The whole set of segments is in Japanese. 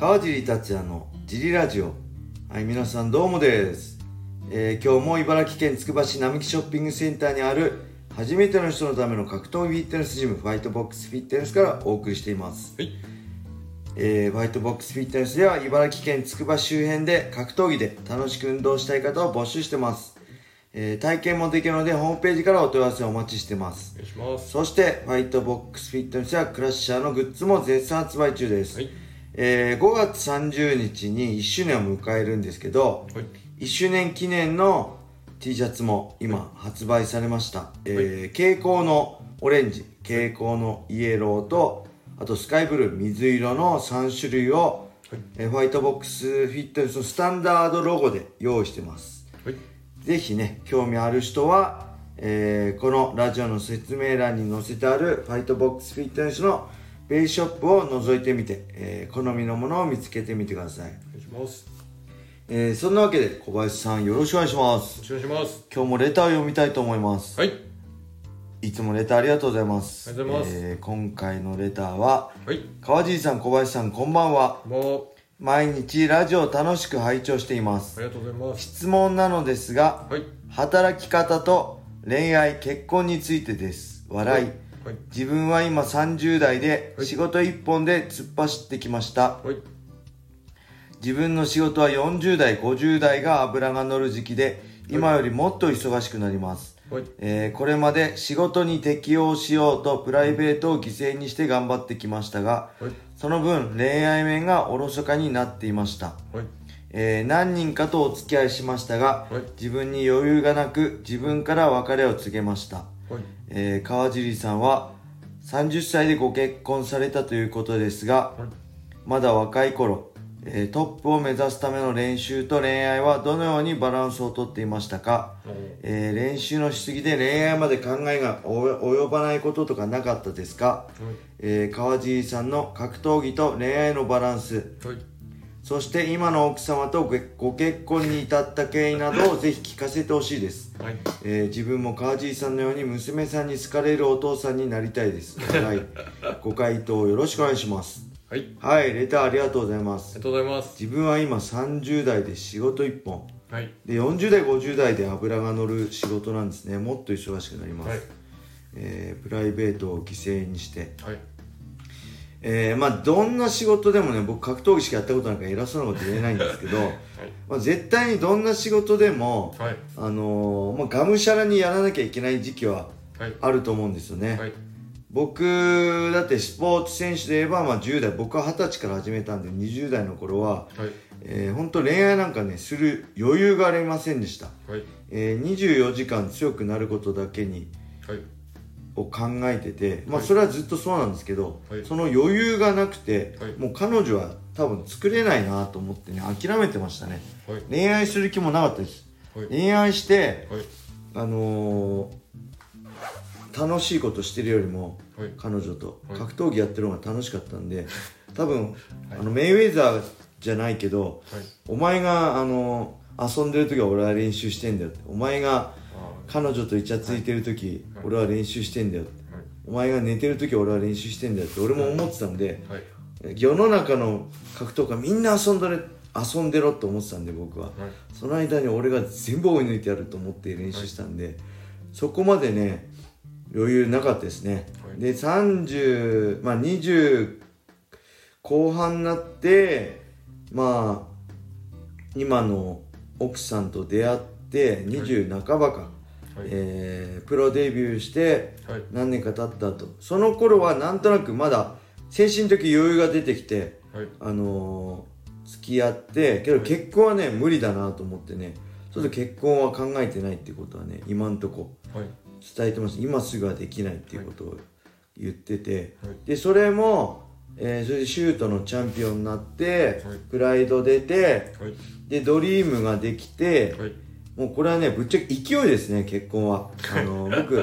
川尻達也のジリラジオ。はい皆さんどうもです、えー今日も茨城県つくば市並木ショッピングセンターにある初めての人のための格闘技フィットネスジムファイトボックスフィットネスからお送りしています、はい。えーファイトボックスフィットネスでは茨城県つくば周辺で格闘技で楽しく運動したい方を募集してます、えー体験もできるのでホームページからお問い合わせをお待ちしてます。お願いします。そして、ファイトボックスフィットネスやクラッシャーのグッズも絶賛発売中です。はいえー5月30日に1周年を迎えるんですけど、はい1周年記念の T シャツも今発売されました。えー蛍光のオレンジ、蛍光のイエローと、あとスカイブルー、水色の3種類を、はいえーファイトボックスフィットネスのスタンダードロゴで用意してます。はいぜひね、興味ある人は、えーこのラジオの説明欄に載せてあるファイトボックスフィットネスのベイショップを覗いてみて、えー好みのものを見つけてみてください。お願いしますえーそんなわけで小林さんよろしくお願いします。よろしくお願いします今日もレターを読みたいと思います。はいいつもレターありがとうございます。ありがとうございますえー今回のレターは、はい川尻さん、小林さん、こんばんは。も毎日ラジオを楽しく拝聴していますうあ。りがとうございます質問なのですが、はい働き方と恋愛結婚についてです笑い、はい。自分は今30代ではい。仕事一本で突っ走ってきました。はい。自分の仕事は40代50代が油が乗る時期で今よりもっと忙しくなります、はい。えーこれまで仕事に適応しようとプライベートを犠牲にして頑張ってきましたがはい。その分恋愛面がおろそかになっていました。はい。えー何人かとお付き合いしましたが、はい。自分に余裕がなく自分から別れを告げました、はいえー川尻さんは30歳でご結婚されたということですがはい。まだ若い頃、えートップを目指すための練習と恋愛はどのようにバランスをとっていましたか、えー練習のしすぎで恋愛まで考えが及及ばないこととかなかったですか、はい。えー川尻さんの格闘技と恋愛のバランス。はいそして今の奥様とごご結婚に至った経緯などをぜひ聞かせてほしいです、はい。えー自分も川尻さんのように娘さんに好かれるお父さんになりたいです。はい。ご回答よろしくお願いします。はい。はい。レターありがとうございます。ありがとうございます。自分は今30代で仕事1本。はい。で40代50代で油が乗る仕事なんですね。もっと忙しくなります、はい。えープライベートを犠牲にして。はいえーまあどんな仕事でもね僕格闘技しかやったことなんか偉そうなこと言えないんですけど、まあ、絶対にどんな仕事でも、はい。あのーまあ、がむしゃらにやらなきゃいけない時期ははい。あると思うんですよね、はい。僕だってスポーツ選手で言えば、まあ、10代僕は20歳から始めたんで20代の頃は、はい。えー、本当恋愛なんかねする余裕がありませんでした、はい。えー、24時間強くなることだけにはいを考えてて、まあ、はいそれはずっとそうなんですけど、はい。その余裕がなくて、はい。もう彼女は多分作れないなと思ってね諦めてましたね。はい。恋愛する気もなかったです。はい。恋愛してはい。あのー楽しいことしてるよりもはい。彼女とはい。格闘技やってる方が楽しかったんで 多分あのメイウェザーじゃないけどはい。お前があの遊んでる時は俺は練習してんだよってお前があ彼女とイチャついてる時、はい。俺は練習してんだよお前が寝てる時は俺は練習してんだよって。俺も思ってたんではい。世の中の格闘家みんな遊んでる遊んでろって思ってたんで僕は。はい。その間に俺が全部追い抜いてやると思って練習したんで、そこまでね余裕なかったですね、はい。で30まあ20後半になってまあ今の奥さんと出会って20半ばか、はい。えープロデビューしてはい。何年か経った後その頃はなんとなくまだ精神的余裕が出てきてはい。あのー付き合ってけど結婚はね無理だなと思ってね。ちょっと結婚は考えてないっていうことはね今んとこはい。伝えてます。今すぐはできないっていうことを言ってて、はい。でそれも、えーそれでシュートのチャンピオンになって、はい。プライド出てはい。でドリームができて、はいもうこれはねぶっちゃけ勢いですね結婚は。あの 僕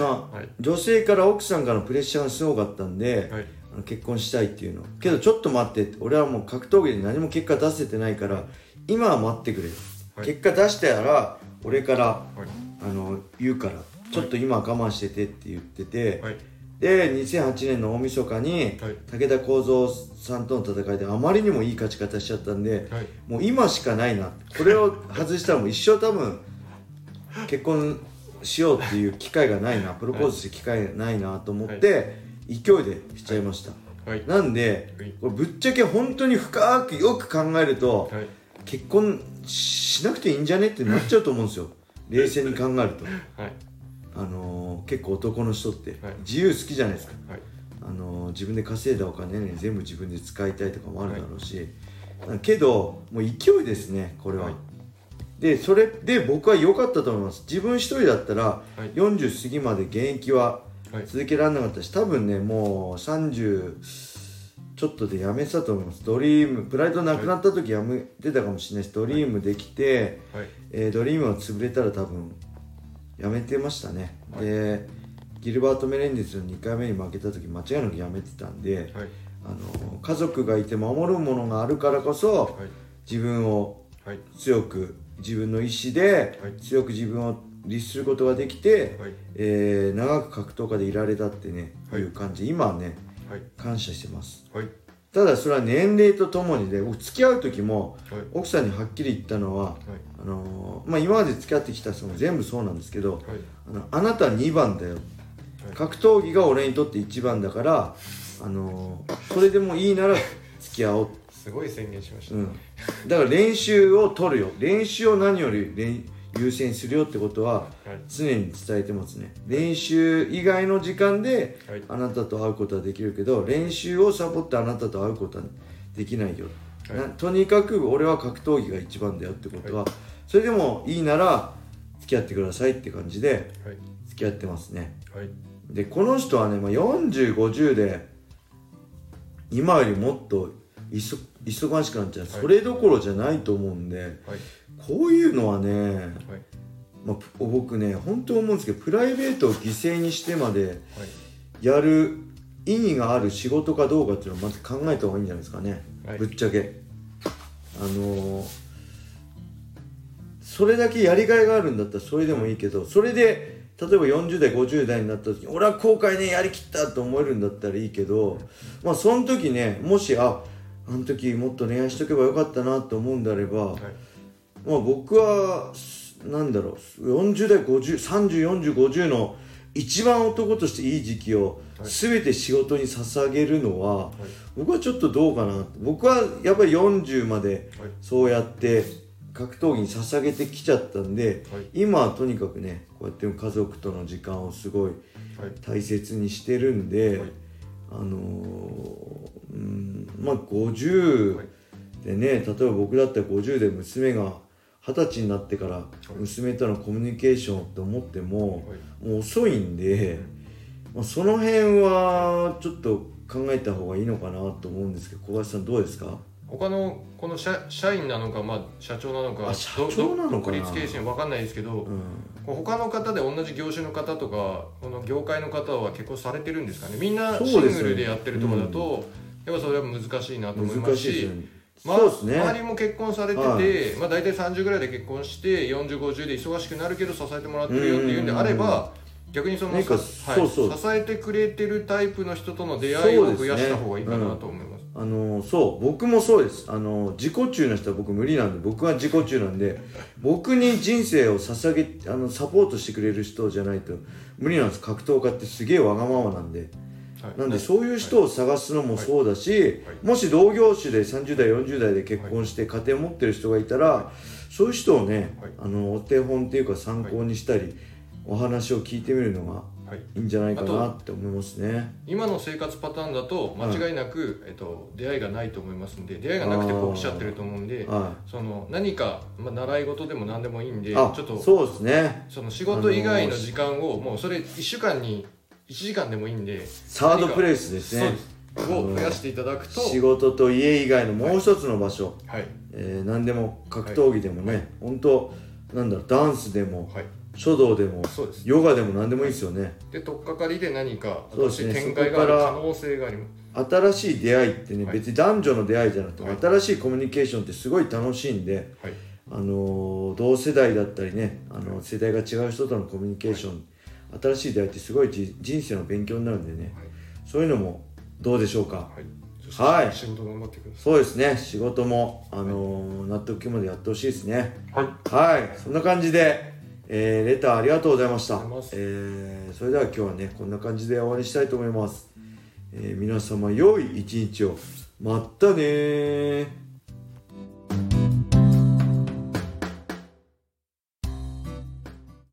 まあ、はい。女性から奥さんからのプレッシャーがすごかったんで、はい。あの結婚したいっていうの。けどちょっと待ってって俺はもう格闘技で何も結果出せてないから今は待ってくれ、はい。結果出したら俺からはい。あの言うからちょっと今は我慢しててって言ってて、はいで2008年の大晦日にはい。武田幸三さんとの戦いであまりにもいい勝ち方しちゃったんで、はい。もう今しかないな。これを外したらもう一生多分結婚しようっていう機会がないな。プロポーズする機会がないなと思って、勢いでしちゃいました、はい。なんではい。これぶっちゃけ本当に深くよく考えると、はい。結婚しなくていいんじゃねってなっちゃうと思うんですよ。冷静に考えると。はいあのー結構男の人ってはい。自由好きじゃないですか、はい。あのー自分で稼いだお金ね全部自分で使いたいとかもあるだろうし、けどもう勢いですねこれは、はい。でそれで僕は良かったと思います。自分一人だったらはい。40過ぎまで現役ははい。続けられなかったし多分ねもう30ちょっとでやめてたと思います。ドリームプライドなくなった時やめてたかもしれないですドリームできて、はい。えードリームが潰れたら多分やめてましたね、でギルバート・メレンデスの2回目に負けた時間違いなくやめてたんで、はい。あの家族がいて守るものがあるからこそはい。自分をはい。強く自分の意思ではい。強く自分を律することができて、はい。えー長く格闘家でいられたってね、はい。いう感じ。今はねはい。感謝してます。はい。ただそれは年齢とともにね僕付き合う時もはい。奥さんにはっきり言ったのははいあのーまあ、今まで付き合ってきた人も全部そうなんですけどはい。あのあなたは2番だよ。格闘技が俺にとって1番だから、あのーそれでもいいなら付き合おう、すごい宣言しました、うん、だから練習を取るよ。練習を何より練優先するよってことははい。常に伝えてますね。練習以外の時間ではい。あなたと会うことはできるけど練習をサボってあなたと会うことはできないよ、はい。なとにかく俺は格闘技が一番だよってことは、それでもいいなら付き合ってくださいって感じではい。付き合ってますね。はい。でこの人はね、まあ、4050で今よりもっと忙忙しくなっちゃう、はい。それどころじゃないと思うんではい。こういうのはね、はい。まあ、ぷ僕ね本当思うんですけどプライベートを犠牲にしてまではい。やる意義がある仕事かどうかっていうのをまず考えた方がいいんじゃないですかね、はい。ぶっちゃけ。あのーそれだけやりがいがあるんだったらそれでもいいけどそれで例えば40代50代になった時に俺は後悔ねやりきったと思えるんだったらいいけどまあその時ねもしああの時もっと恋愛しとけばよかったなと思うんであれば、はい。まあ僕はなんだろう40代50304050の一番男としていい時期をはい。全て仕事に捧げるのは、はい。僕はちょっとどうかな。僕はやっぱり40まではい。そうやって格闘技に捧げてきちゃったんで、はい。今はとにかくねこうやって家族との時間をすごいはい。大切にしてるんで、はい。あのーうんまあ50はい。でね例えば僕だったら50で娘が二十歳になってから娘とのコミュニケーションと思っても、はい。もう遅いんで、まあ、その辺はちょっと考えた方がいいのかなと思うんですけど小林さんどうですか？他のこの社社員なのか、まあ、社長なのかあ社長なのかな？ど独立経営者わかんないですけど、うん。他の方で同じ業種の方とかこの業界の方は結構されてるんですかね。みんなシングルでやってるところだと、やっぱそれは難しいなと思いますしまあね。周りも結婚されてて、はい。まあ、大体30ぐらいで結婚して4050で忙しくなるけど支えてもらってるよっていうんであれば逆にそのはい支えてくれてるタイプの人との出会いを増やした方がいいかなと思います。あのそう僕もそうです。あの自己中の人は僕無理なんで僕は自己中なんで僕に人生を捧げあのサポートしてくれる人じゃないと無理なんです。格闘家ってすげえわがままなんで。はい。なんでそういう人を探すのもそうだし、はい。もし同業種で30代40代で結婚して家庭を持ってる人がいたら、そういう人をね、はい。あのお手本っていうか参考にしたり、お話を聞いてみるのがはい。いいんじゃないかなって思いますね。今の生活パターンだと間違いなく、えっと、出会いがないと思いますんで出会いがなくてこう来ちゃってると思うんではその何か、まあ、習い事でも何でもいいんでい、ちょあっとそうですね。その仕事以外の時間をもうそれ1週間に1時間でもいいんでサードプレイスですね。を増やしていただくと仕事と家以外のもう一つの場所、はい。えー何でも格闘技でもね、本当なんだろうダンスでもはい書道でもそうです。ヨガでも何でもいいですよね。で取っかかりで何かそうですね。新しい展開がある可能性があります。新しい出会いってね、はい。別に男女の出会いじゃなくて、はい。新しいコミュニケーションってすごい楽しいんで、あのー同世代だったりねあの世代が違う人とのコミュニケーション、新しい出会いってすごいじ人生の勉強になるんでね、はい。そういうのもどうでしょうか？はい。そしてはい。仕事頑張ってくださそうですね。仕事も、あのー納得いくまでやってほしいですね。いはい。はい。そんな感じで、えーレターありがとうございました。えーそれでは今日はねこんな感じで終わりにしたいと思います、えー皆様良い一日を。まったねー